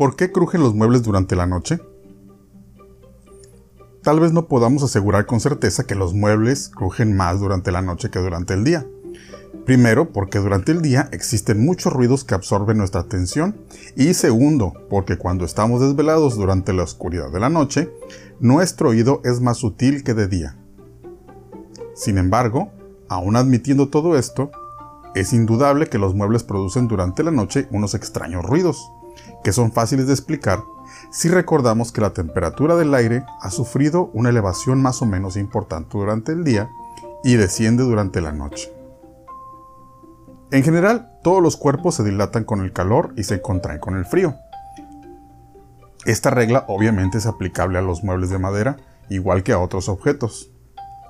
¿Por qué crujen los muebles durante la noche? Tal vez no podamos asegurar con certeza que los muebles crujen más durante la noche que durante el día. Primero, porque durante el día existen muchos ruidos que absorben nuestra atención. Y segundo, porque cuando estamos desvelados durante la oscuridad de la noche, nuestro oído es más sutil que de día. Sin embargo, aún admitiendo todo esto, es indudable que los muebles producen durante la noche unos extraños ruidos, que son fáciles de explicar si recordamos que la temperatura del aire ha sufrido una elevación más o menos importante durante el día y desciende durante la noche. En general, todos los cuerpos se dilatan con el calor y se contraen con el frío. Esta regla obviamente es aplicable a los muebles de madera, igual que a otros objetos.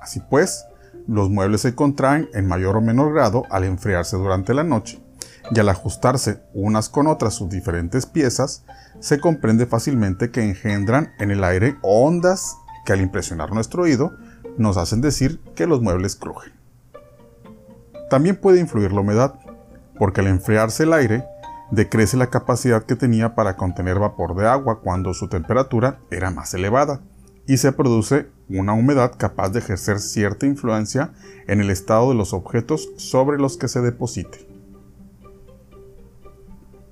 Así pues, los muebles se contraen en mayor o menor grado al enfriarse durante la noche, y al ajustarse unas con otras sus diferentes piezas, se comprende fácilmente que engendran en el aire ondas que al impresionar nuestro oído nos hacen decir que los muebles crujen. También puede influir la humedad, porque al enfriarse el aire, decrece la capacidad que tenía para contener vapor de agua cuando su temperatura era más elevada, y se produce una humedad capaz de ejercer cierta influencia en el estado de los objetos sobre los que se deposite.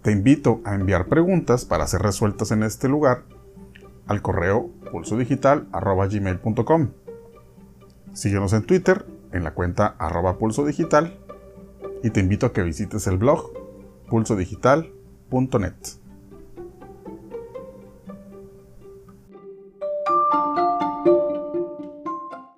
Te invito a enviar preguntas para ser resueltas en este lugar al correo pulsodigital.gmail.com. Síguenos en Twitter en la cuenta arroba pulsodigital y te invito a que visites el blog pulsodigital.net.